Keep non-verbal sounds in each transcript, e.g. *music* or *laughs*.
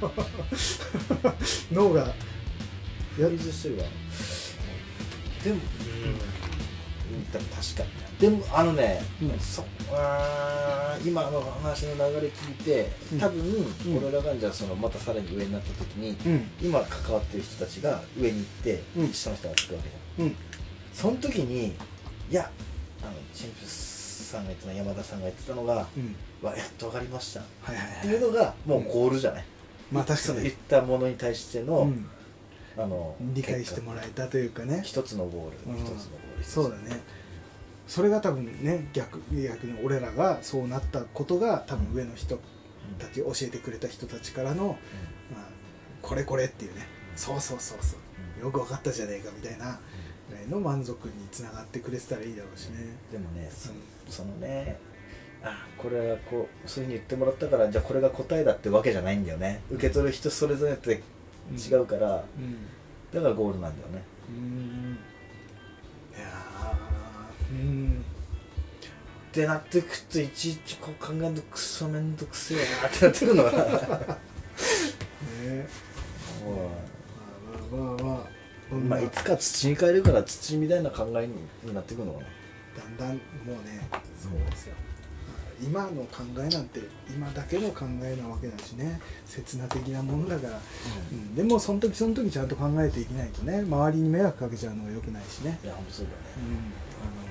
*laughs* 脳がフリーズしてるわ。でもうん。でも確かにでもあのね、うん。そあー今の話の流れ聞いてうん。多分、うん。俺らがじゃあそのまたさらに上になった時に、うん。今関わってる人たちが上に行って、うん。下の人がつくわけじゃん。うん。その時にいやあのチンプスさんが言ってた山田さんが言ってたのがうん「わやっと分かりました」っはいはいてはい。いうのがもうゴールじゃない、まあ確かその言にったものに対しての、うん。あの理解してもらえたというかね。一つのゴール、うん。一つのゴールそうだね。それが多分ね逆逆に俺らがそうなったことが多分上の人たち教えてくれた人たちからの、まあ、これこれっていうね。そうそうそうそう。よく分かったじゃねえかみたいなぐらいの満足につながってくれてたらいいだろうしね、でもねそのねあこれはこうそういうふうに言ってもらったからじゃあこれが答えだってわけじゃないんだよね。受け取る人それぞれって違うから、うん。だからゴールなんだよね。うん。いやー。うん。ってなってくといちいちこう考えるとクソめんどくせえなってなってくるのかな。ね。まあまあまあまあまあ。いつか土に変えるから土みたいな考えになってくるのかな。だんだんもうねそうですよ今の考えなんて今だけの考えなわけだしね。刹那的なものだから、うん、でもその時その時ちゃんと考えていけないとね。周りに迷惑かけちゃうのがよくないしね、いや本当そうだうん、ねあの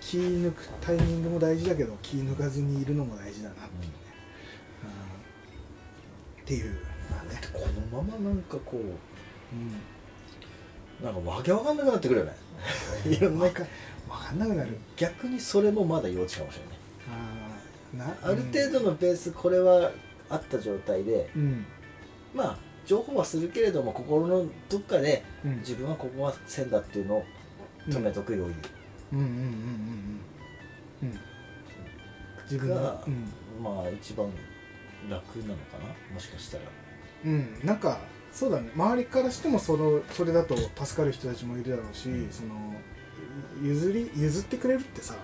気抜くタイミングも大事だけど気抜かずにいるのも大事だなっていうね、うん、っていう。まあね、このままなんかこううん、なんかわけわかんなくなってくるよね。*laughs* いろんな分か分かんなくなる。逆にそれもまだ幼稚かもしれないある程度のペースこれはあった状態でうん。まあ情報はするけれども心のどっかでうん。自分はここが線だっていうのを止めとく余裕うんうんうんうんうん。うん。自分が、がうん。まあ一番楽なのかな？もしかしたら。うん、なんかそうだね。周りからしてもそのそれだと助かる人たちもいるだろうし、うん。その譲り譲ってくれるってさ、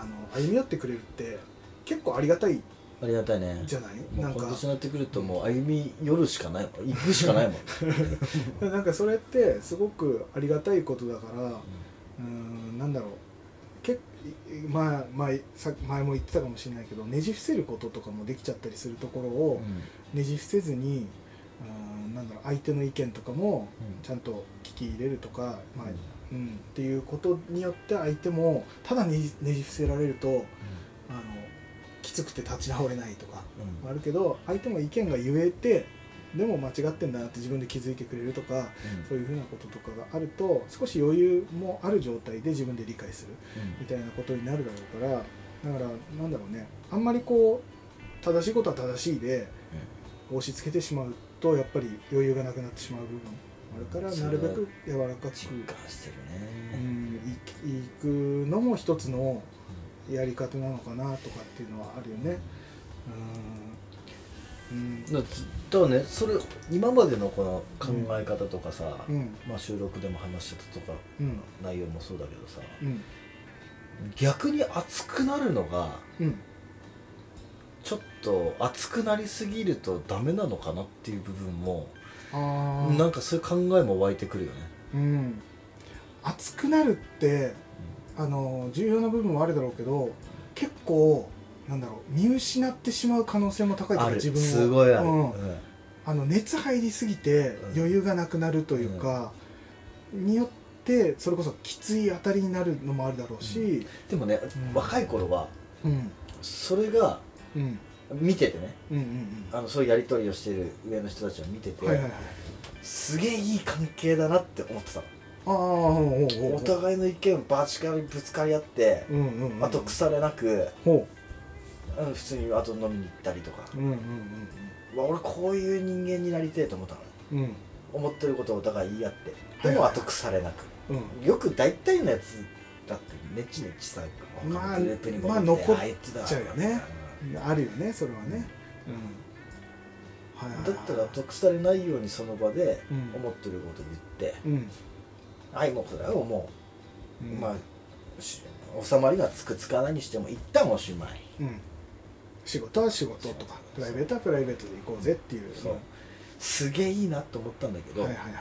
あの歩み寄ってくれるって結構ありがたいありがたいね。じゃない？もうんこの年になってくるともう歩み寄るしかない。もん行くしかないもん、*laughs* なんかそれってすごくありがたいことだからうんなんだろう。けまあ前さ前も言ってたかもしれないけどねじ伏せることとかもできちゃったりするところを、ねじ伏せずにうんなんだろう相手の意見とかもちゃんと聞き入れるとか、まあうん、っていうことによって相手もただねじねじ伏せられるとあのきつくて立ち直れないとかうん。あるけど相手も意見が言えてでも間違ってんだなって自分で気づいてくれるとかそういうふうなこととかがあると少し余裕もある状態で自分で理解するみたいなことになるだろうからだからなんだろうね。あんまりこう正しいことは正しいで押し付けてしまうとやっぱり余裕がなくなってしまう部分あるからうん。なるべく柔らかく、実感してるうね、ん、いいくのも一つのやり方なのかなとかっていうのはあるよね。うん。うん。だからねそれ今までのこの考え方とかさ、うん。まあ、収録でも話してたとかうん。内容もそうだけどさうん。逆に熱くなるのがうん。ちょっと熱くなりすぎるとダメなのかなっていう部分もあなんかそういう考えも湧いてくるよね、うん。熱くなるってあの重要な部分はあるだろうけど結構なんだろう見失ってしまう可能性も高いとい自分を。すごいある、うん。うん。あの熱入りすぎてうん。余裕がなくなるというか、によってそれこそきつい当たりになるのもあるだろうし、でもね、うん。若い頃はうん。それがうん。見ててねうんうんあのそういうやり取りをしてる上の人たちを見てて、うんはいはいはい。すげえいい関係だなって思ってたのお互いの意見バチカリぶつかり合って、うんうんうん。あと腐れなく普通にあと飲みに行ったりとか。う、うんうんうわ俺こういう人間になりてえと思ったの。思ってることをお互い言い合って。はい。でもあと腐れなく、うん。よく大体のやつだってネチネチさまあグループにまあ戻って残っあいつだちゃうよねあるよねそれはね。だったら後腐れないようにその場でうん。思ってること言って、うんはいもうこれはもう、うん。まあし収まりがつくつかないにしても一旦おしまいうん。仕事は仕事とかプライベートはプライベートで行こうぜっていう。そう。すげえいいなと思ったんだけど、はいはいはい。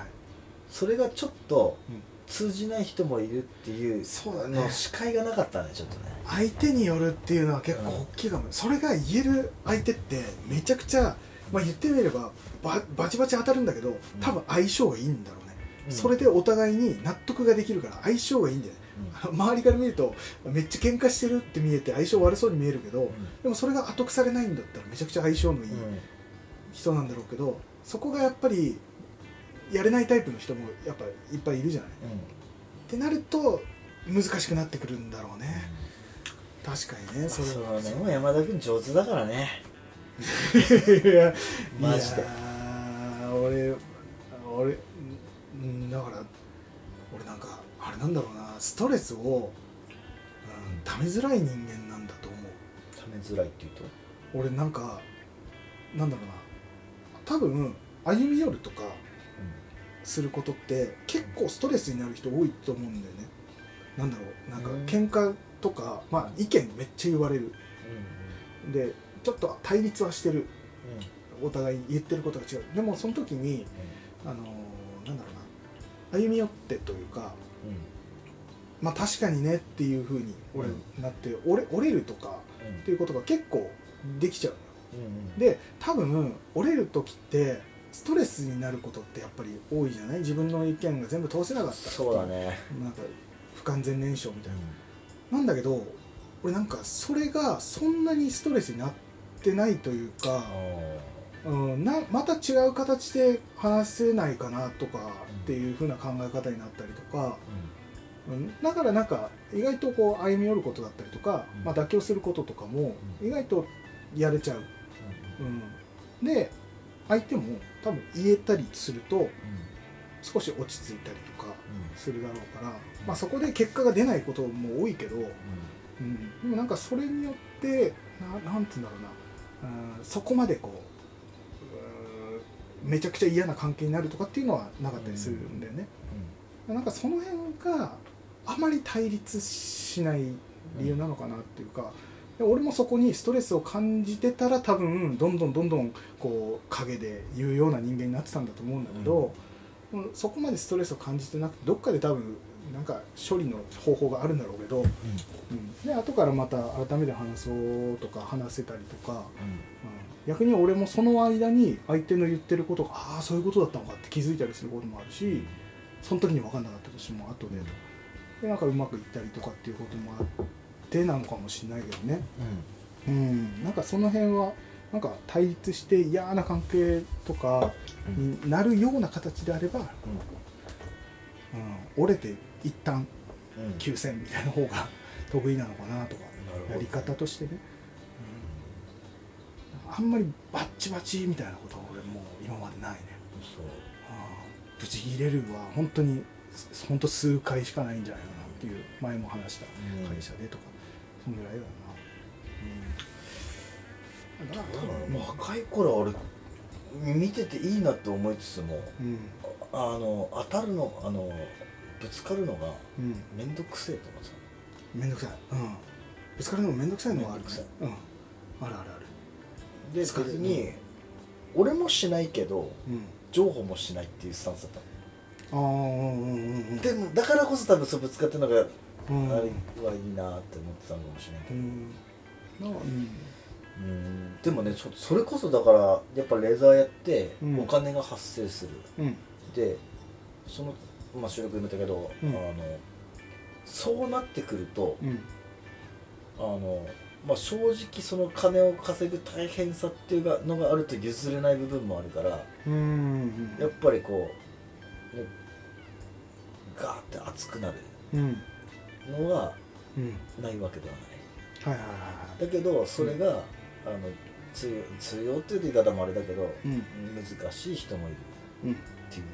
それがちょっとうん通じない人もいるっていうそうだね。の視界がなかったねちょっとね。相手によるっていうのは結構大きいかも、それが言える相手ってめちゃくちゃ、まあ、言ってみればババチバチ当たるんだけど多分相性がいいんだろそれでお互いに納得ができるから相性がいいんだよね。周りから見るとめっちゃ喧嘩してるって見えて相性悪そうに見えるけど、でもそれが後腐れないんだったらめちゃくちゃ相性のいいうん。うん人なんだろうけどそこがやっぱりやれないタイプの人もやっぱいっぱいいるじゃない。ってなると難しくなってくるんだろうね。確かにねそそれはうねもう山田君上手だからね。*laughs* いやマジで。俺俺うんだから俺なんかあれなんだろうなストレスを、うん、ためづらい人間なんだと思う。ためづらいっていうと？俺なんかなんだろうな多分歩み寄るとかすることって結構ストレスになる人多いと思うんだよね。なんだろうなんかうん。喧嘩とか、まあ意見めっちゃ言われる。うんでちょっと対立はしてる。うん。お互い言ってることが違う。でもその時にあのーなんだろうな歩み寄ってというかまあ確かにねっていうふうに俺うんなって折れ折れるとかうん。っていうことが結構できちゃううんで多分折れる時ってストレスになることってやっぱり多いじゃない？自分の意見が全部通せなかったそうだね。なんか不完全燃焼みたいな。なんだけど俺なんかそれがそんなにストレスになってないというあか、うん、なまた違う形で話せないかなとかっていう風な考え方になったりとか、うん、だからなんか意外とこう歩み寄ることだったりとか、うん。まあ、妥協することとかもうん。意外とやれちゃう、うん、で相手も多分言えたりすると少し落ち着いたりとかするだろうから、まあ、そこで結果が出ないことも多いけど、うん、でもなんかそれによってななんて言うんだろうな、うん、そこまでこううんめちゃくちゃ嫌な関係になるとかっていうのはなかったりするんだよね、なんかその辺があまり対立しない理由なのかなっていうか、で俺もそこにストレスを感じてたら多分どんどんどんどんこう陰で言うような人間になってたんだと思うんだけど、うん。そこまでストレスを感じてなくてどっかで多分なんか処理の方法があるんだろうけど、うん、で後からまた改めて話そうとか話せたりとか、うん、逆に俺もその間に相手の言ってることがああそういうことだったのかって気づいたりすることもあるしその時に分かんなかったとしても後ででなんかうまくいったりとかっていうこともあってなのかもしれないけどね、うん、なんかその辺はなんか対立して嫌な関係とかになるような形であれば、うん、折れて一旦休戦みたいな方が *laughs* 得意なのかなとかやり方としてね、うん、あんまりバッチバチみたいなことは俺もう今までないね。そう。ブチ切れるは本当に本当数回しかないんじゃないかなっていう前も話した会社でとか、そんぐらいだな、うん、だから多分若い頃は俺見てていいなって思いつつもうん。あの当たるのあのぶつかるのがうん。面倒くせえとかさ。めんどくさい。うん。ぶつかるのもめんどくさいのはあるくさい。うん。あるあるあるで別に俺もしないけどうん。譲歩もしないっていうスタンスだったああうんうんうんうんでもだからこそ多分そうぶつかってるのがあうん。れはいいなって思ってたのかもしれないけど。うん。うん。うんでもねちょっとそれこそだからやっぱレザーやってうん。お金が発生する、うん。でその、まあ、収録でも言ったけど、うん。あのそうなってくるとうん。あの、まあ、正直その金を稼ぐ大変さっていうのがあると譲れない部分もあるからうん。やっぱりこう、ね、ガーって熱くなるうん。のはうん。ないわけではない。はいはいはいだけどそれが、あの通用通用っていう言い方もあれだけど、うん。難しい人もいる。うん。っていう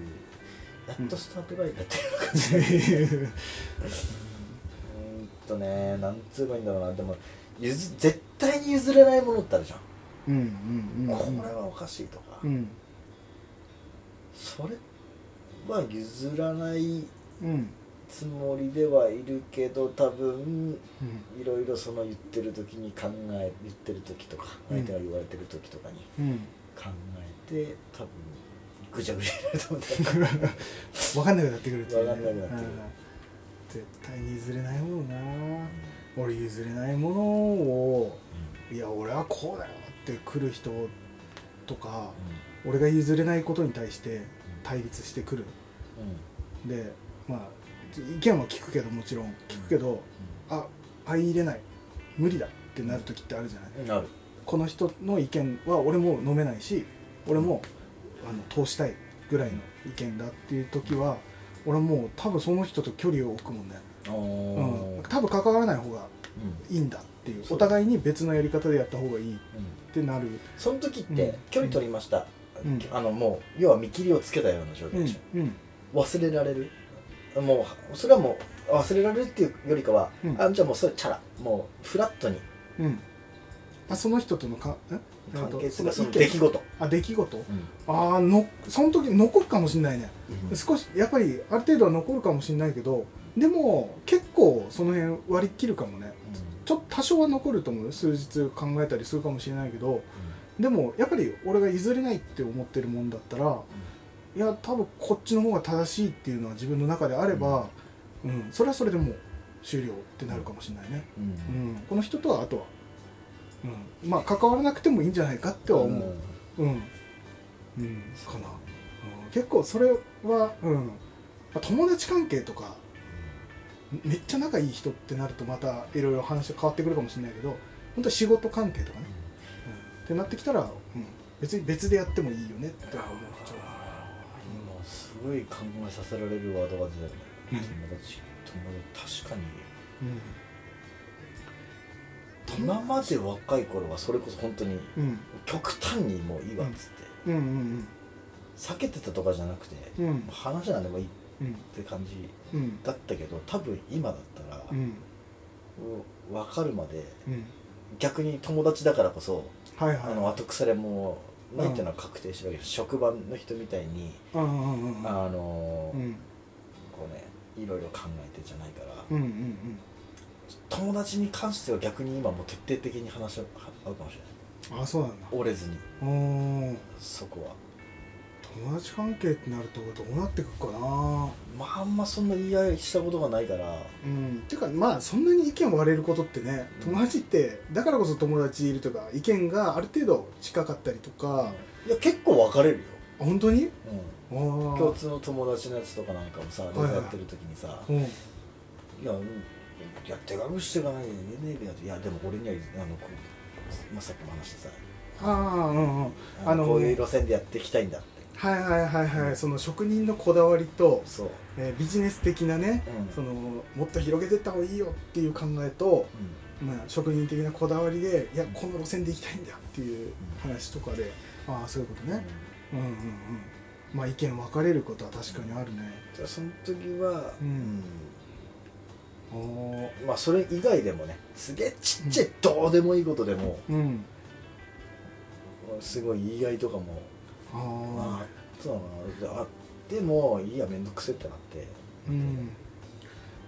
やっとスタートラインだったような感じ、うー *laughs* んとねなんつうばいいんだろうな。でも譲絶対に譲れないものってあるじゃん、うんうんうんこれはおかしいとか、うん。それは譲らないうんつもりではいるけど多分うん。いろいろその言ってる時に考え言ってる時とかうん。相手が言われてる時とかにうん。考えて多分ぐちゃぐちゃになると思うんだよね。*laughs* 分かんなくなってくるっていうね。分かんなくなってくる。うん。絶対に譲れないものな俺譲れないものをいや俺はこうだよって来る人とか俺が譲れないことに対して対立してくる。でまあ意見は聞くけどもちろん聞くけどあ相入れない。無理だってなる時ってあるじゃない。この人の意見は俺も飲めないし俺もあの通したいぐらいの意見だっていう時は俺はもう多分その人と距離を置くもんね、あうん、ー多分関わらない方がうんいいんだっていう。そうお互いに別のやり方でやった方がいいっうんてなる。その時っうん。て距離取りました？うん。あのもう要は見切りをつけたような状うん況でしうん。ょ忘れられる？もうそれはもう忘れられるっていうよりかはうん。あじゃあもうそれチャラ。もうフラットに。うん。あその人とのかえ？関係とするその出来事。あ出来事？うん。ああのその時残るかもしれないね。少しやっぱりある程度は残るかもしれないけどでも結構その辺割り切るかもね。ちょっと多少は残ると思う。よ数日考えたりするかもしれないけどでもやっぱり俺が譲れないって思ってるもんだったらいや多分こっちの方が正しいっていうのは自分の中であれば、うん。それはそれでもう終了ってなるかもしれないね、ううん。ん、この人とはあとは、うん、まあ関わらなくてもいいんじゃないかっては思う、うん、うん、かな、うん、結構それは、うん、友達関係とかめっちゃ仲いい人ってなるとまたいろいろ話が変わってくるかもしれないけど本当に仕事関係とかね、うん、ってなってきたら、うん、別に別でやってもいいよねって思う。今すごい考えさせられるワードが出たよね。うん。友達友達確かに。うん。今まで若い頃はそれこそ本当にうん。極端にもういいわっつって。うん。うん。避けてたとかじゃなくてうんうん。話なんでもいいっうんて感じうん。だったけど多分今だったらうん。分かるまでうん。逆に友達だからこそはいはい。あの後腐れもないっていうのは確定してるわけです職場の人みたいにうんうんうんうん。あのうん。こうねいろいろ考えてじゃないから友達に関しては逆に今もう徹底的に話し合うかもしれない。うんあそうなんだ。折れずに。そこは友達関係ってなるとどうなってくかな。まああんまそんな言い合いしたことがないから。うん。ていうかまあそんなに意見割れることってねうん友達ってだからこそ友達いるとか意見がある程度近かったりとか。いや結構分かれるよ、あ本当に？うん、あ共通の友達のやつとかなんかもさいはい。動画やってる時にさうん。いや、うん。いや、手隠していかないでねえべやと。いや、でも俺には、あの、こう、まさっきも話してさ、ああうんうん。あのあのこういう路線でやっていきたいんだって。はいはいはいはい。その職人のこだわりと、そう。えービジネス的なねうん。そのもっと広げていった方がいいよっていう考えと、まあ、職人的なこだわりでいやこの路線で行きたいんだっていう話とかでああそういうことね。うん。うんうんまあ意見分かれることは確かにあるね。じゃあその時は、うん。おまあ、それ以外でもね、すげえちっちゃい、どうでもいいことでも、うん。すごい言い合いとかも、あああそうな。のあでも、いいや、めんどくせえってなって。うん。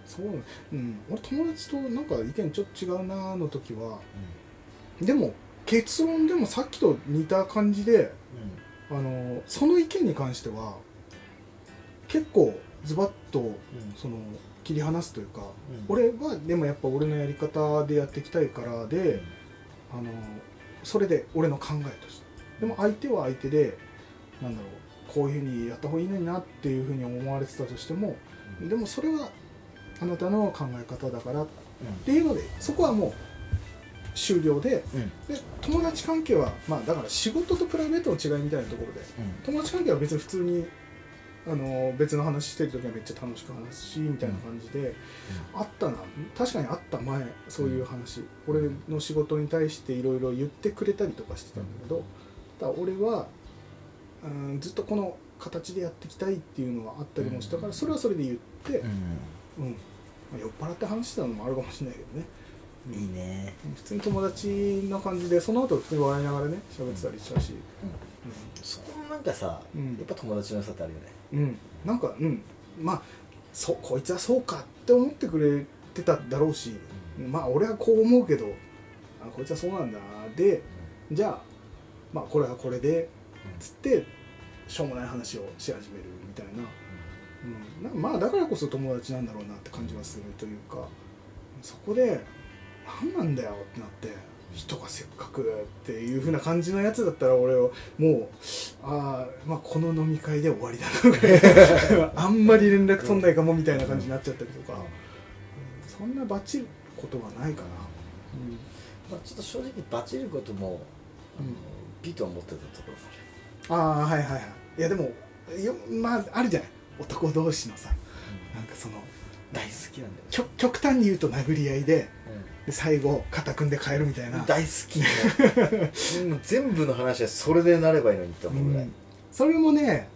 そううん。俺友達となんか意見ちょっと違うなーの時はでも結論でもさっきと似た感じであのその意見に関しては結構ズバッとうん。うんその切り離すというか、うん。俺はでもやっぱ俺のやり方でやっていきたいからで、あのそれで俺の考えとして。でも相手は相手でなんだろうこういうふうにやった方がいいのになっていうふうに思われてたとしてもうん。でもそれはあなたの考え方だからっうん。ていうのでそこはもう終了でうん。で友達関係はまあだから仕事とプライベートの違いみたいなところで友達関係は別に普通にあの別の話してる時はめっちゃ楽しく話すしみたいな感じで、あったな。確かにあった前そういう話、俺の仕事に対していろいろ言ってくれたりとかしてたんだけど、ただ俺は、うん、ずっとこの形でやっていきたいっていうのはあったりもしたから、うん。それはそれで言って、うん。うん。まあ、酔っ払って話してたのもあるかもしれないけどね、いいね。普通に友達な感じでその後普通に笑いながらね喋ってたりしたし、そこもなんかさ、うん。やっぱ友達の良さってあるよね。うん、なんかうん。まあそこいつはそうかって思ってくれてただろうしまあ俺はこう思うけどあこいつはそうなんだ。でじゃあまあこれはこれでつってしょうもない話をし始めるみたいな,、うん、なまあだからこそ友達なんだろうなって感じはするというか。そこで何なんだよってなって人がせっかくっていう風な感じのやつだったら俺はもうああまあこの飲み会で終わりだなぐらい。*laughs* あんまり連絡取んないかもみたいな感じになっちゃったりとか、うん。そんなバチることはないかな、まあ、ちょっと正直バチることも、うん。美と思ってたところもあるああはいはいはい。いやでもよまああるじゃない。男同士のさなんかその大好きなんだよ極極端に言うと殴り合いでで最後肩組んで帰るみたいな、大好き *laughs* 全部の話はそれでなればいいのにってう思うぐらい、ん、それもね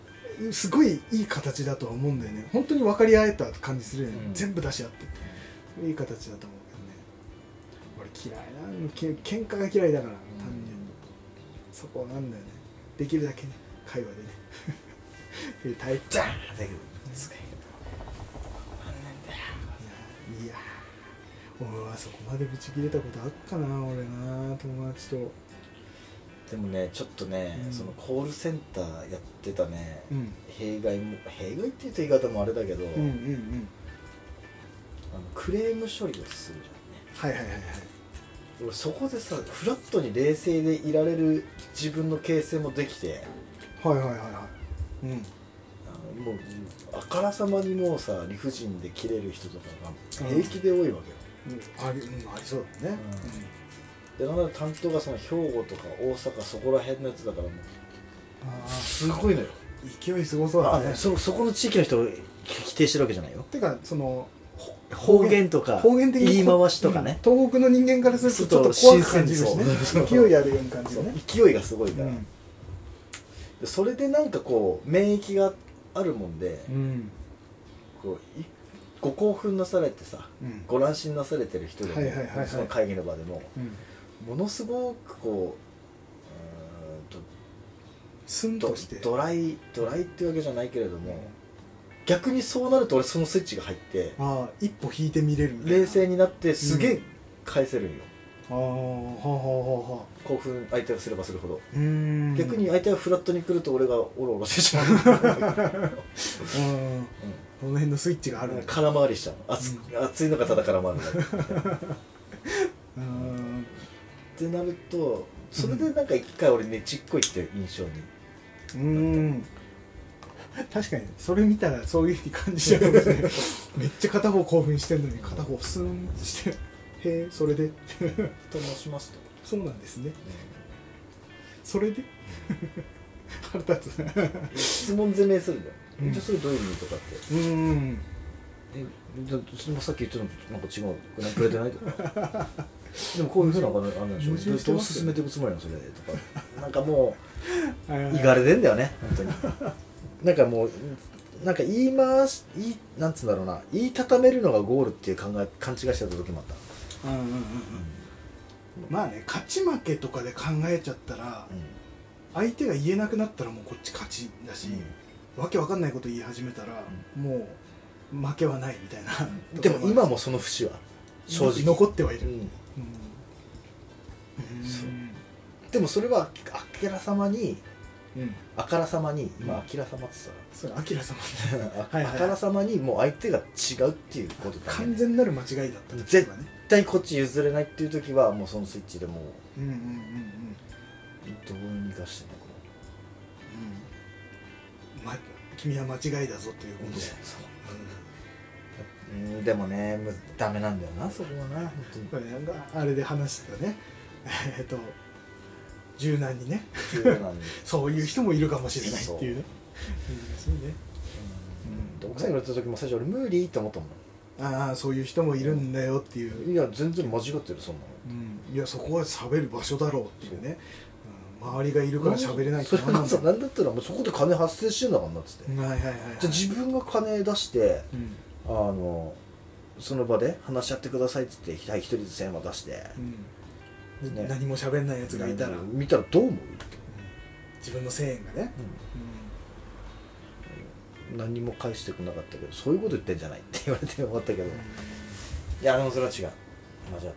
すごいいい形だとは思うんだよね。本当に分かり合えた感じするよね、うん。全部出し合っていい形だと思うけどね。俺嫌いなけ喧嘩が嫌いだから単純に、そこなんだよねできるだけね会話でね。*laughs* っていうタイプじゃあだけど使いいやいや俺はそこまでブチ切れたことあっかな俺な友達と。でもねちょっとね、うん。そのコールセンターやってたね、うん。弊害も弊害って言うと言い方もあれだけど、うんうんうん。あのクレーム処理をするじゃんね。はいはいはいはい俺そこでさフラットに冷静でいられる自分の形成もできてはいはいはいはい。うん。あのもうあからさまにもうさ理不尽で切れる人とかが平気で多いわけよ、うん。あり,、うん、ありそうだね、でなんなら担当がその兵庫とか大阪そこら辺のやつだからもうあすごいのよ。ー勢いすごそうだね。あそそこの地域の人を否定してるわけじゃないよ。てかその方言とか方言的に言い回しとかね、うん。東北の人間からするとちょっと怖く感じるしね。*laughs* 勢いあるように感じね。勢いがすごいから、それでなんかこう免疫があるもんで、うん。こういご興奮なされてさうん。ご乱心なされてる人でも、その会議の場でもうん。ものすごくこううスンーんととして。ドドライドライってわけじゃないけれども逆にそうなると俺そのスイッチが入ってああ一歩引いてみれるみたいな。冷静になってすげえうん。返せるんよ、ああはあはあはあ。はあ興奮相手がすればするほど、うーん。逆に相手がフラットに来ると俺がオロオロしてしまう、うん。この辺のスイッチがあるうん、空回りしちゃう。熱,、熱いのがただ空回るんだうん。ってなるとそれでなんか一回俺ねちっこいって印象にうん確かにそれ見たらそういうふうに感じちゃうかもしれない。めっちゃ片方興奮してんのに片方スーンとしてへえそれで *laughs* と申しますと、そうなんですね。それで？腹立つ。質問攻めするんだよ、うん。じゃあそれどういう意味とかって。うん。えもさっき言ってたのとなんか違う。これくれてないとか。*laughs* でもこういうふうなのがあるんでしょ矛盾してどう進めていくつもりなのそれでとか。*laughs* なんかもいういがれてんだよね本当になんかもうなんか言い回し言いなんつうんだろうな。言い固めるのがゴールっていう考え勘違いしてた時もあった、うんうんうんうんまあね勝ち負けとかで考えちゃったら相手が言えなくなったらもうこっち勝ちだし、わけわかんないこと言い始めたら、もう負けはないみたいな、うん。でも今もその節は正直。残ってはいる、でもそれはああからさまにうんあからさまにうん。今あきらさまってさそれアキラ様あはいはいあからさまにもう相手が違うっていうことだね。完全なる間違いだった絶絶対ね。絶対こっち譲れないっていう時はもうそのスイッチでもううんうんうんうん。どうにかしてねこう。ん。ま君は間違いだぞということで、うう。ん。でもねむダメなんだよなそこはな本当に。これあれで話してたね。*laughs* えっと柔軟にね。そういう人もいるかもしれないっていうね。難しいね。うん。で奥さんに言われた時も最初俺無理って思ったもん。ああそういう人もいるんだよっていう、いや全然間違ってるそんなの。うん、いやそこは喋る場所だろうっていうね、うん、周りがいるから喋れないそれはさん。なんだったらもうそこで金発生してんだからなっつって、はいはいはいはい。じゃあ自分が金出してうん。あのその場で話し合ってくださいっつってはい一人ずつ1000円渡して、うんね。何も喋んないやつがいたら、うん。見たらどう思う、自分の1000円がね、何も返してくれなかったけどそういうこと言ってんじゃないって言われて思ったけど、いやでもそれは違う。間違ってる。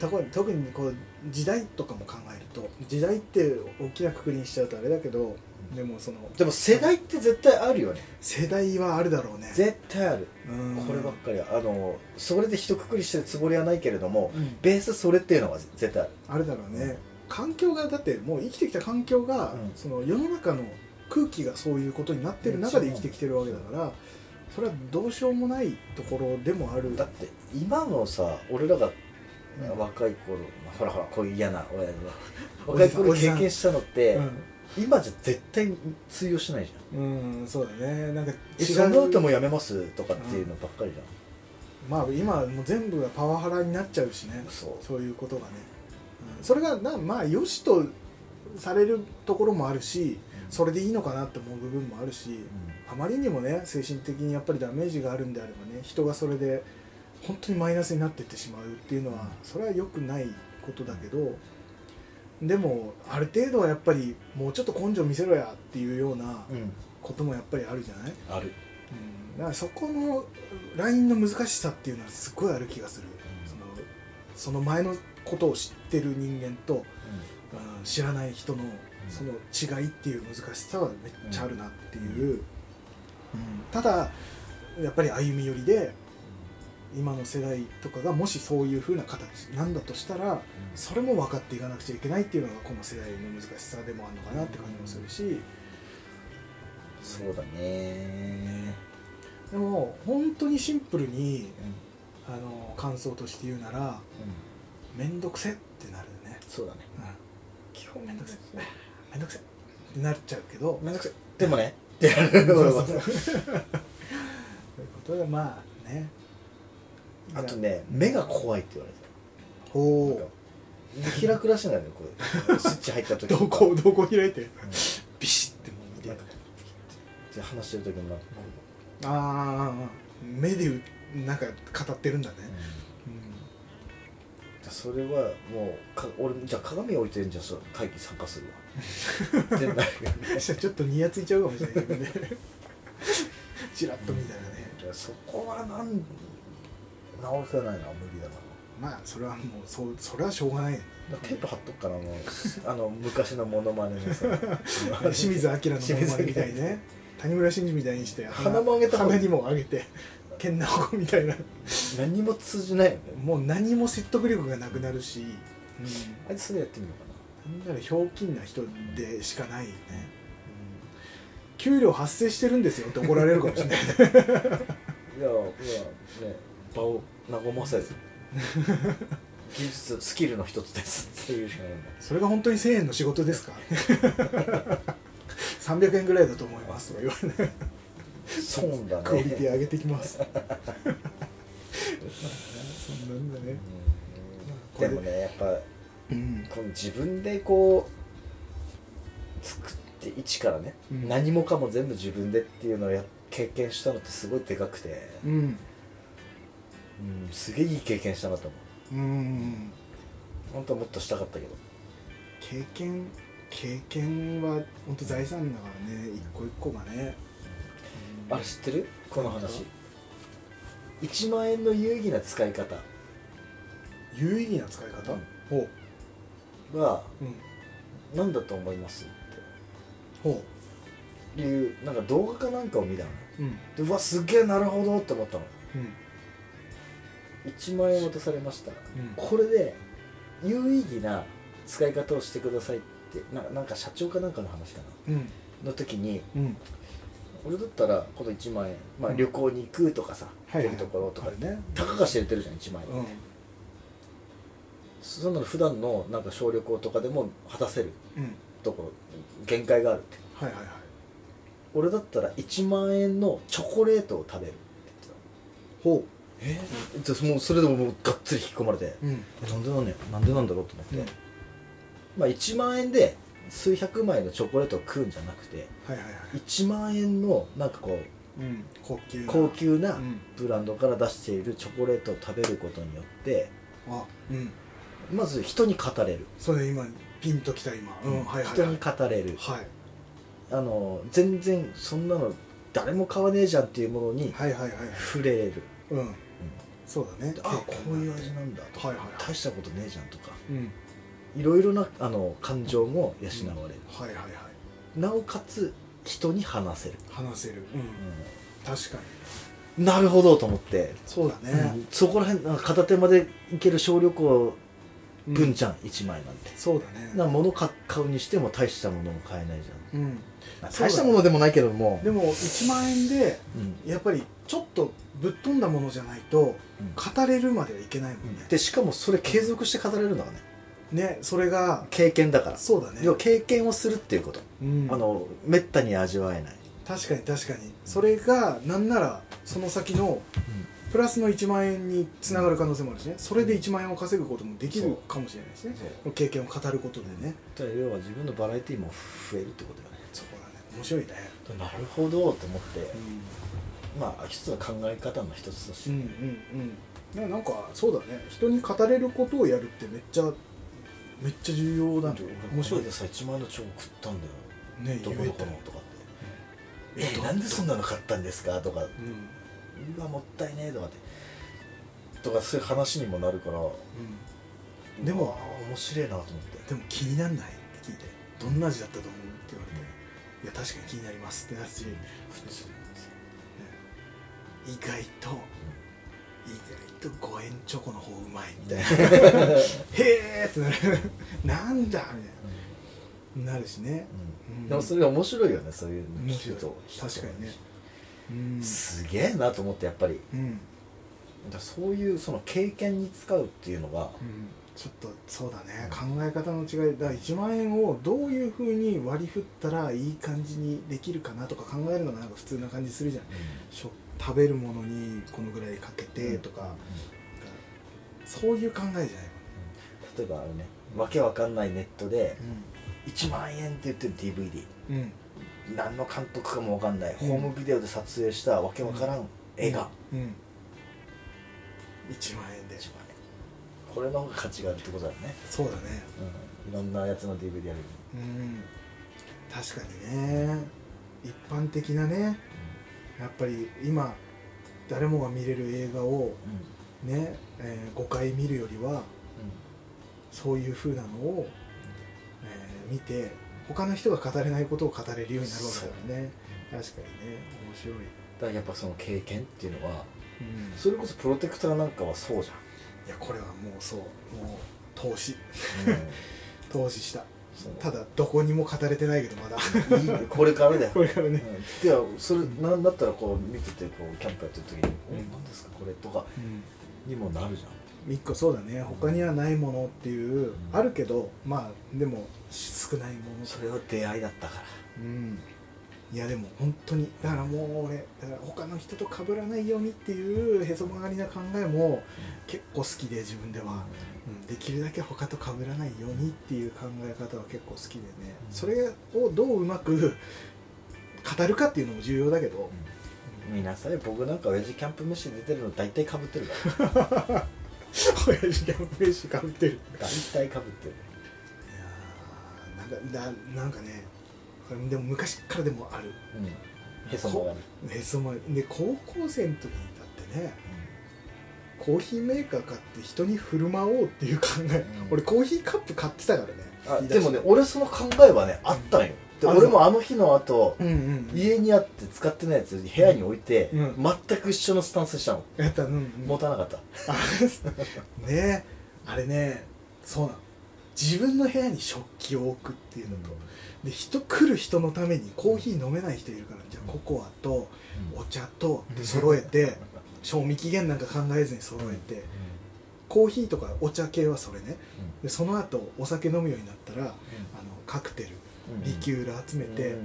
だから特にこう時代とかも考えると時代って大きなくくりにしちゃうとあれだけどでもそのでも世代って絶対あるよね。世代はあるだろうね。絶対ある。うん。こればっかりは。あのそれで一括りしてるつもりはないけれどもうん。ベースそれっていうのは絶対ある。あるだろうね。環境がだってもう生きてきた環境が、うん。その世の中の空気がそういうことになってる中で生きてきてるわけだからそれはどうしようもないところでもある。だって今のさ俺らがうん。若い頃、ほらほらこういう嫌な親父お若い頃経験したのって、うん今じゃ絶対通用しないじゃん。うんそうだね。なんか違えそんな歌もやめますとかっていうのばっかりじまあ今はもう全部がパワハラになっちゃうしね。ゃん、そう。そういうことがね、うん。それがなまあ良しとされるところもあるしそれでいいのかなって思う部分もあるしあまりにもね精神的にやっぱりダメージがあるんであればね人がそれで本当にマイナスになっていってしまうっていうのはそれは良くないことだけどでもある程度はやっぱりもうちょっと根性見せろやっていうようなこともやっぱりあるじゃない、ある。うん、だからそこのラインの難しさっていうのはすごいある気がする、そのその前のことを知ってる人間と、うん。知らない人のその違いっていう難しさはめっちゃあるなっていう、うん。ただやっぱり歩み寄りで今の世代とかがもしそういう風な形なんだとしたらそれも分かっていかなくちゃいけないっていうのがこの世代の難しさでもあるのかなって感じもするし。そうだね。でも本当にシンプルにうん、あの感想として言うならうん、面倒くせってなるね、そうだね。うん、基本めんどくせ。えめんどくせえってなっちゃうけど。めんどくさいでもね。ってやそうるそう。そうそう。*laughs* *laughs* いうことがまあねあとね目が怖いって言われたほなんか開くらしいんだよねこれ。*laughs* スイッチ入った時うどこどこ開いてうん。ビシッてもう見てなんかで話してる時もなんかこああ目でうなんか語ってるんだね。う、それはもうか俺じゃあ鏡置いてんじゃんそう会議参加するわ。ってなるよねうんちょっとニヤついちゃうかもしれないけどね。チラッと見たらね。いやそこはなん直せないな無理だなまあそれはもうそうそれはしょうがない。テープ貼っとくからもうあの *laughs* 昔のモノマネのさ。*laughs* 清水明のモノマネみたいにね。*laughs* 谷村新司みたいにして鼻も上げた方がいい。鼻にも上げて健直子みたいな。何も通じないよね。もう何も説得力がなくなるし、うん、あいつそれやってみようかな。なんならひょうきんな人でしかないよね、うん。給料発生してるんですよって怒られるかもしれない。いやいやね場を和ませず。*laughs* 技術スキルの一つですっていう。しかないんだそれが本当に1000円の仕事ですか？*laughs* 300円ぐらいだと思います。とか言われないそうだね。クオリティ上げてきます。そんなんだね。うんでもねやっぱうん。この自分でこう作って一からね、うん。何もかも全部自分でっていうのをや経験したのってすごいでかくて、うんうん、すげえいい経験したなと思う。うん。本当はもっとしたかったけど。経験経験は本当財産だからね。一個一個がね。あれ知ってる？この話。1万円の有意義な使い方。有意義な使い方、ほはううん。何だと思いますっほていうなんか動画かなんかを見たの。うん。でうわすげえなるほどって思ったの。うん1万円渡されました。うん。これで有意義な使い方をしてくださいってななんか社長かなんかの話かうん。なの時にうん。俺だったらこの1万円、まあ、旅行に行くとかさ、ういうところとかね。たかが知れてるじゃん1万円、うん。そんなの普段のなんか小旅行とかでも果たせるうん。ところ限界があるって。はいはいはい。俺だったら1万円のチョコレートを食べるってほ言ってたえ？もうそれでももうがっつり引き込まれて。ううん。えなんでなんねなんでなんだろうと思って、うん。まあ1万円で数百枚のチョコレートを食うんじゃなくてはいはいはい。1万円のなんかこううん高級な。高級なうん。ブランドから出しているチョコレートを食べることによってあうん。まず人に語れる、それ今ピンときた今。うんはいはい人にはい語れる。はい。あの全然そんなの誰も買わねえじゃんっていうものにはいはいはいはい。触れる、うんそうだね。あこういう味なんだと。か、はいはいはい。大したことねえじゃんとか。うん。いろいろなあの感情も養われる、はいはいはい。なおかつ人に話せる、話せる。うん。確かに。なるほどと思って、そうだね。うん。そこら辺片手まで行ける小旅行分じゃん、1枚なんて。そうだね。な物買買うにしても大したものも買えないじゃん。うん。まあ大したものでもないけども。でも1万円でうん。やっぱりちょっとぶっ飛んだものじゃないとうん。語れるまではいけないもんね。でしかもそれ継続して語れるんだからね。ねそれが経験だから。そうだね。要は経験をするっていうこと、うん。あのめったに味わえない、確かに確かに。それがなんならその先のプラスの1万円につながる可能性もあるしね。それで1万円を稼ぐこともできるかもしれないしね。そう。経験を語ることでね。要は自分のバラエティーも増えるってことだね面白いね。なるほどと思って。まあ一つの考え方の一つとして、うんうんうん。ねなんかそうだね。人に語れることをやるってめっちゃめっちゃ重要だね。面白いでさ1万円のチョコ食ったんだよ。ねどこどこのとかって「えなんでそんなの買ったんですか?」とか。うん「うわもったいねえ」とかって。とかそういう話にもなるから。うん。でも面白いなと思って。でも気になんない？って聞いて。どんな味だったと思う？って言われていや確かに気になりますってなるし普通意外と意外と5円チョコの方うまいみたいな。*laughs* へえってなる。なんだみたいな。なるしね。うん。でもそれ面白いよねそういう面白い。人と確かにね。うん。すげえなと思ってやっぱり。うん、だそういうその経験に使うっていうのがうん、ちょっとそうだね。考え方の違い。だから1万円をどういうふうに割り振ったらいい感じにできるかなとか考えるのがなんか普通な感じするじゃん。しょ食べるものにこのぐらいかけてとか、そういう考えじゃない。例えばあれね。わけわかんないネットで1万円って言ってる DVD うん、うん。何の監督かもわかんない、うん。ホームビデオで撮影したわけわからん映画、うん、1万円で1万円これの方が価値があるってことだよね、そうだね。うん、いろんなやつの DVD やるうん。確かにね。一般的なね。やっぱり今誰もが見れる映画をね、えー5回見るよりはそういう風なのを、えー見て他の人が語れないことを語れるようになるわけだからね。確かにね。面白い、だからやっぱその経験っていうのはうん、それこそプロテクターなんかはそうじいやこれはもうそうもう投資。うん。*laughs* 投資した。ただどこにも語れてないけどまだ。これからだよ *laughs* これからね、うん、ではそれなんだったらこう見ててこうキャンプやってる時に「うん。え何ですか？これ」とかうん。にもなるじゃん。一個そうだね。他にはないものっていう、ん。あるけどまあでも少ないもの。それは出会いだったから。うんいやでも本当にだからもう俺だから他の人と被らないようにっていうへそ曲がりな考えも結構好きで自分では、うん、できるだけ他と被らないようにっていう考え方は結構好きでね、うん。それをどううまく語るかっていうのも重要だけど、うん、皆さん僕なんか親父キャンプ飯出てるの大体かぶってるから。*laughs* 親父キャンプ飯かぶってる。大体かぶってる。いやーなんかだなんかねでも昔からでもある。うん。へそ曲がる、へそまで高校生の時にだってねコーヒーメーカー買って人に振る舞おうっていう考え、うん。俺コーヒーカップ買ってたからね。でもね俺その考えはねあったんよ。であ俺もあの日の後家にあって使ってないやつ部屋に置いて、うん。全く一緒のスタンスしたのやった。うんうん持たなかった。あ *laughs* ね。あれねそうなの。自分の部屋に食器を置くっていうのと、で人来る人のためにコーヒー飲めない人いるからじゃあココアとお茶とで揃えて賞味期限なんか考えずに揃えて、コーヒーとかお茶系はそれね。でその後お酒飲むようになったらあのカクテルリキュール集めて、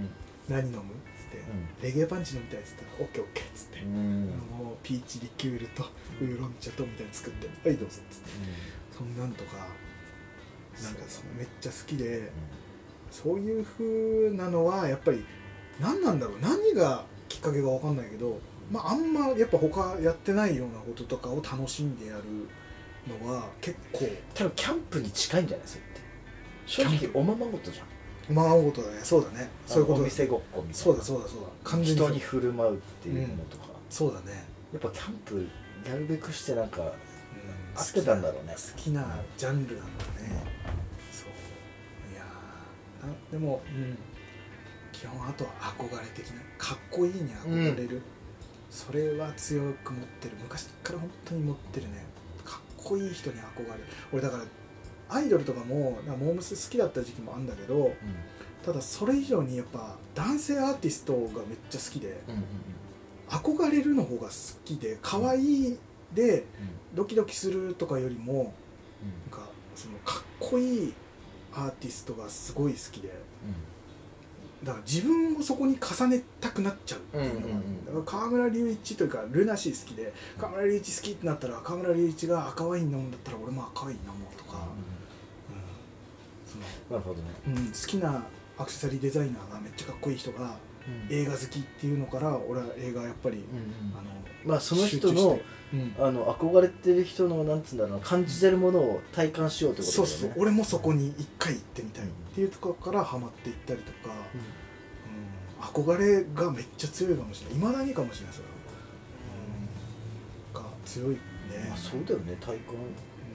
何飲むって、レゲエパンチ飲みたいっつったらオッケーオッケーっつって、もうピーチリキュールとウーロン茶とみたいに作ってはいどうぞっつって。そんなんとかなんかそのめっちゃ好きでそういう風なのはやっぱり何なんだろう。何がきっかけか分かんないけど、まあ、あんまやっぱ他やってないようなこととかを楽しんでやるのは結構。多分キャンプに近いんじゃない？それって。正直おままごとじゃん。ままごとだね。そうだね。そういうことだ。お店ごっこみたいな。そうだそうだそうだ。完全に人に振る舞うっていうものとか、そうだね、やっぱキャンプやるべくしてなんかうん。合ってたんだろうね。好きなジャンルなんだね、そういやーなでも、うん、基本あとは憧れ的なかっこいいに憧れる、それは強く持ってる。昔から本当に持ってるね。かっこいい人に憧れる。俺だからアイドルとかもなモームス好きだった時期もあるんだけどただそれ以上にやっぱ男性アーティストがめっちゃ好きでうんうん憧れるの方が好きで可愛いでドキドキするとかよりもなんかそのかっこいいアーティストがすごい好きで。だから自分をそこに重ねたくなっちゃうっていうのがだから河村隆一というかルナシー好きで河村隆一好きってなったら河村隆一が赤ワイン飲むんだったら俺も赤ワイン飲もうとか、なるほどね、うん、好きなアクセサリーデザイナーがめっちゃかっこいい人が映画好きっていうのから俺は映画やっぱり、あのまあその人のあの憧れてる人のなんつうんだろうな感じてるものを体感しようってことだよね。そうそう。俺もそこに一回行ってみたいっていうところからハマっていったりとか、うん、憧れがめっちゃ強いかもしれない。いまだにかもしれないそれは、うん、が強いね、まあ、そうだよね。体感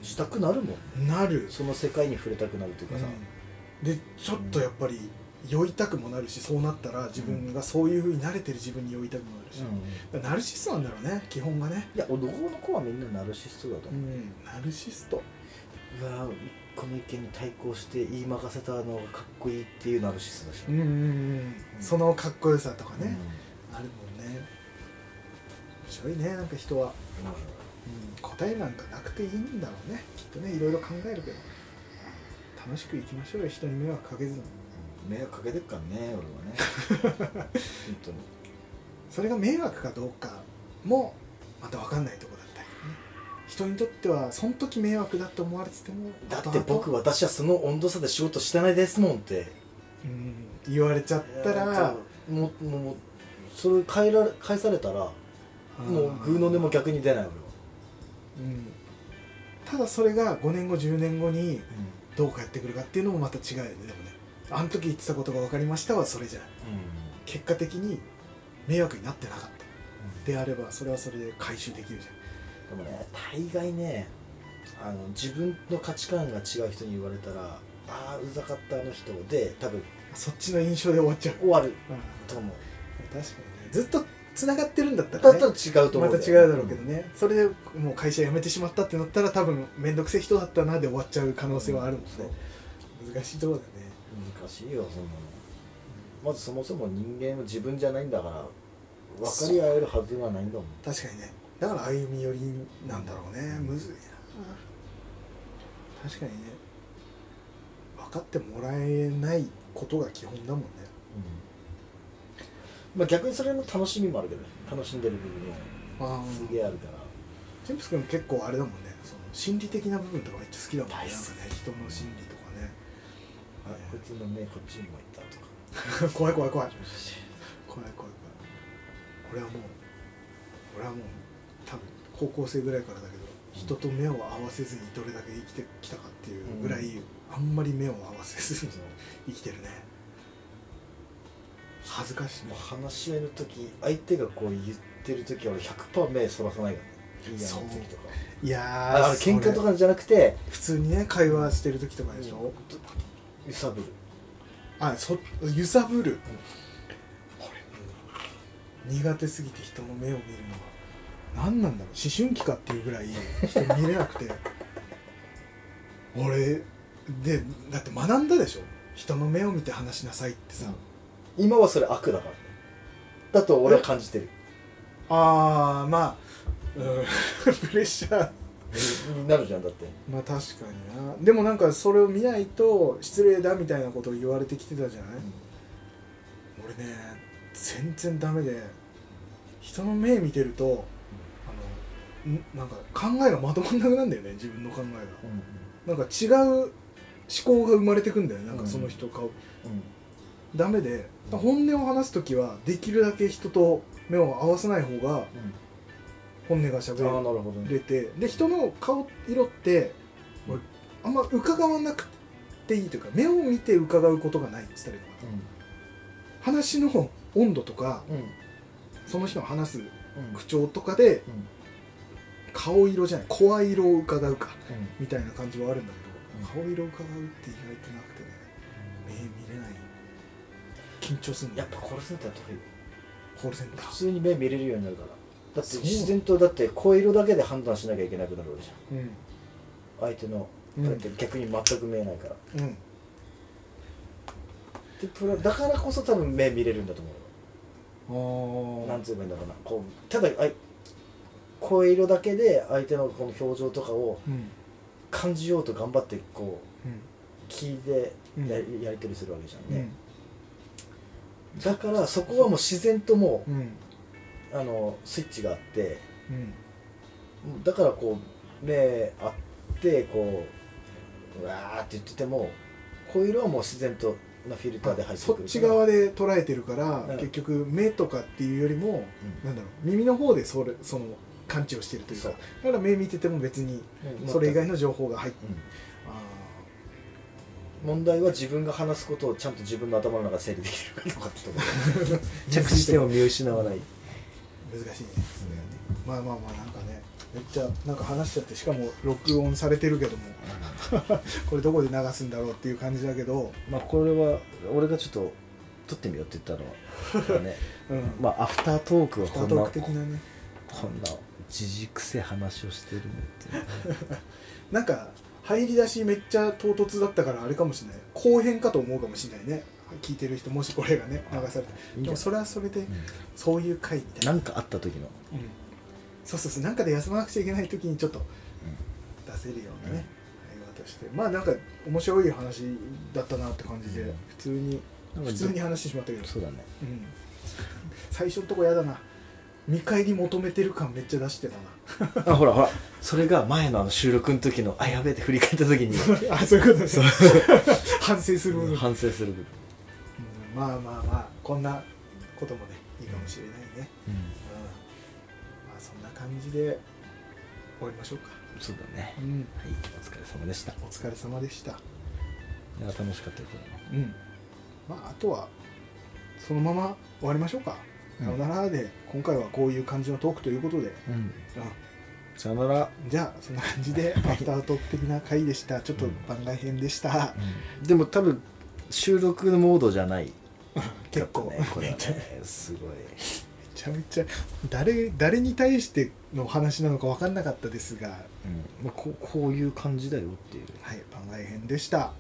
したくなるもん。なる、その世界に触れたくなるというかさ、うん、でちょっとやっぱり酔いたくもなるしそうなったら自分がそういうふうに慣れてる自分に酔いたくもなるし、だからナルシストなんだろうね基本がね。いや男の子はみんなナルシストだと思う、うん。ナルシスト？うわこの意見に対抗して言い任せたのがかっこいいっていうナルシストだし、うんうんうん。そのかっこよさとかね、あるもんね。面白いねなんか人は、うん、答えなんかなくていいんだろうね。きっとねいろいろ考えるけど。楽しくいきましょうよ人に迷惑かけずに迷惑かけてっからね俺はね。*laughs* 本当に。それが迷惑かどうかもまた分かんないところだったりね。人にとってはその時迷惑だと思われててもだって僕私はその温度差で仕事してないですもんって。うん言われちゃったらもうもうそれ返られ返されたらもうグーの音も逆に出ない俺は、うん。ただそれが5年後10年後にどうかやってくるかっていうのもまた違うよねでもねあの時言ってたことが分かりましたはそれじゃ。結果的に迷惑になってなかった。であればそれはそれで回収できるじでもね大概ねあの自分の価値観が違う人に言われたらああうざかったあの人で多分ゃんそっちの印象で終わっちゃう、終わる。うん。と思う。確かにね。ずっとつながってるんだったらね。だったら違うと思う。また違うだろうけどね、それでもう会社辞めてしまったってなったら多分面倒くせえ人だったなで終わっちゃう可能性はあるもん。ね、難しいところだね難しいよそんなの。まずそもそも人間は自分じゃないんだから分かり合えるはずがないんだもん。確かにね。だから歩み寄りなんだろうね。むずいな。確かにね。分かってもらえないことが基本だもんね。まあ逆にそれの楽しみもあるけどね。楽しんでる部分あもすげえあるから。ジェームス君結構あれだもんね。その心理的な部分とかめっちゃ好きだもんね。ね人の心理あこいつの目こっちにもいたとか。*laughs* 怖い怖い怖い。怖い怖い怖い。俺はもう俺はもう多分高校生ぐらいからだけど人と目を合わせずにどれだけ生きてきたかっていうぐらい、あんまり目を合わせずに生きてるね。恥ずかしい。もう話し合いの時相手がこう言ってる時は俺100%目そらさないからね。いいやとか。いやー喧嘩とかじゃなくて普通にね会話してる時とかでしょ、揺さぶる。あそ揺さぶる、これ苦手すぎて人の目を見るのが何なんだろう。思春期かっていうぐらい人見れなくて。俺でだって学んだでしょ。人の目を見て話しなさいってさ、今はそれ悪だからね。だと俺は感じてる。ああまあ、うん、*laughs* プレッシャーになるじゃんだって。まあ確かにな。でもなんかそれを見ないと失礼だみたいなことを言われてきてたじゃない、俺ね全然ダメで人の目見てるとあのんなんか考えがまとまんなくなるんだよね自分の考えが。なんか違う思考が生まれてくんだよねなんかその人顔、ダメでうん本音を話す時はできるだけ人と目を合わせない方が本音がしゃべれて。で人の顔色って俺あんま伺わなくっていいというか目を見て伺うことがないって言ったかな。話の温度とかうん。うんその人の話すうん。口調とかでうん。顔色じゃない声色を伺うかうん。みたいな感じはあるんだけど、うん。顔色を伺うって意外となくてね目見れない。緊張するんだやっぱコールセンター得意コールセンター。普通に目見れるようになるからだって自然とだって声色だけで判断しなきゃいけなくなるわけじゃん。うん相手のうん。だって逆に全く見えないから、うん。でプラだからこそ多分目見れるんだと思うあなんつう言えばいいんだろうな。こうただあい声色だけで相手のこの表情とかをうん。感じようと頑張ってこううん。聞いてうん。や,、やり取りするわけじゃんね、うん。だからそこはもう自然ともうん。うあのスイッチがあってうん。だからこう目あってこううわーって言ってても声色はもう自然となフィルターで入ってくるそっち側で捉えてるから、うん。結局目とかっていうよりも、うなんだろう耳の方でそれその感知をしてるというか。だから目見てても別にうん。それ以外の情報が入って、うん。あ問題は自分が話すことをちゃんと自分の頭の中で整理できるかどうかってとこ *laughs* 着地点を見失わない難しいね。それはねまあまあまあなんかねめっちゃなんか話しちゃってしかも録音されてるけども。*laughs* これどこで流すんだろうっていう感じだけど、まあこれは俺がちょっと撮ってみようって言ったのはね *laughs* うん。まあアフタートークはこんな的なね。こんなじじくせ話をしてるねって *laughs* なんか入り出しめっちゃ唐突だったからあれかもしれない。後編かと思うかもしれないね聞いてる人もしこれがね流されてでもそれはそれでうん。そういう回みたいな。なんかあった時の。うんそうそうそうなんかで休まなくちゃいけない時にちょっと出せるようなね、会話として。まあなんか面白い話だったなって感じで、うん。普通に普通に話してしまったけど、そうだね。うん、最初のとこやだな。見返り求めてる感めっちゃ出してたな。*laughs* あほらほら。それが前のあの収録の時のあやべえって振り返った時に。*laughs* あそういうことですね *laughs* 反省する部分、うん反省する部分、まあまあまあこんなこともねいいかもしれないね、うん。まあそんな感じで終わりましょうか、そうだね。うん、はいお疲れ様でした。いお疲れ様でした。や楽しかったよこうん。まああとはそのまま終わりましょうか、うん。さよならで今回はこういう感じのトークということで、れうん。うん。さよなら、じゃあそんな感じで *laughs* アフタートーク的な回でした。ちょっと番外編でした、でも多分収録のモードじゃない *laughs* 結構。ねこれはねすごい。ちゃめちゃ誰誰に対しての話なのか分かんなかったですがうん。まあ、こうこういう感じだよっていう。はい番外編でした。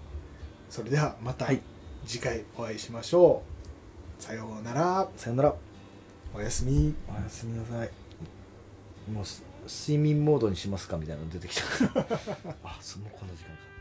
それではまたはい。次回お会いしましょう、さようなら。さよなら。おやすみ。おやすみなさい。もうす睡眠モードにしますかみたいなの出てきた。*laughs* あそのこの時間か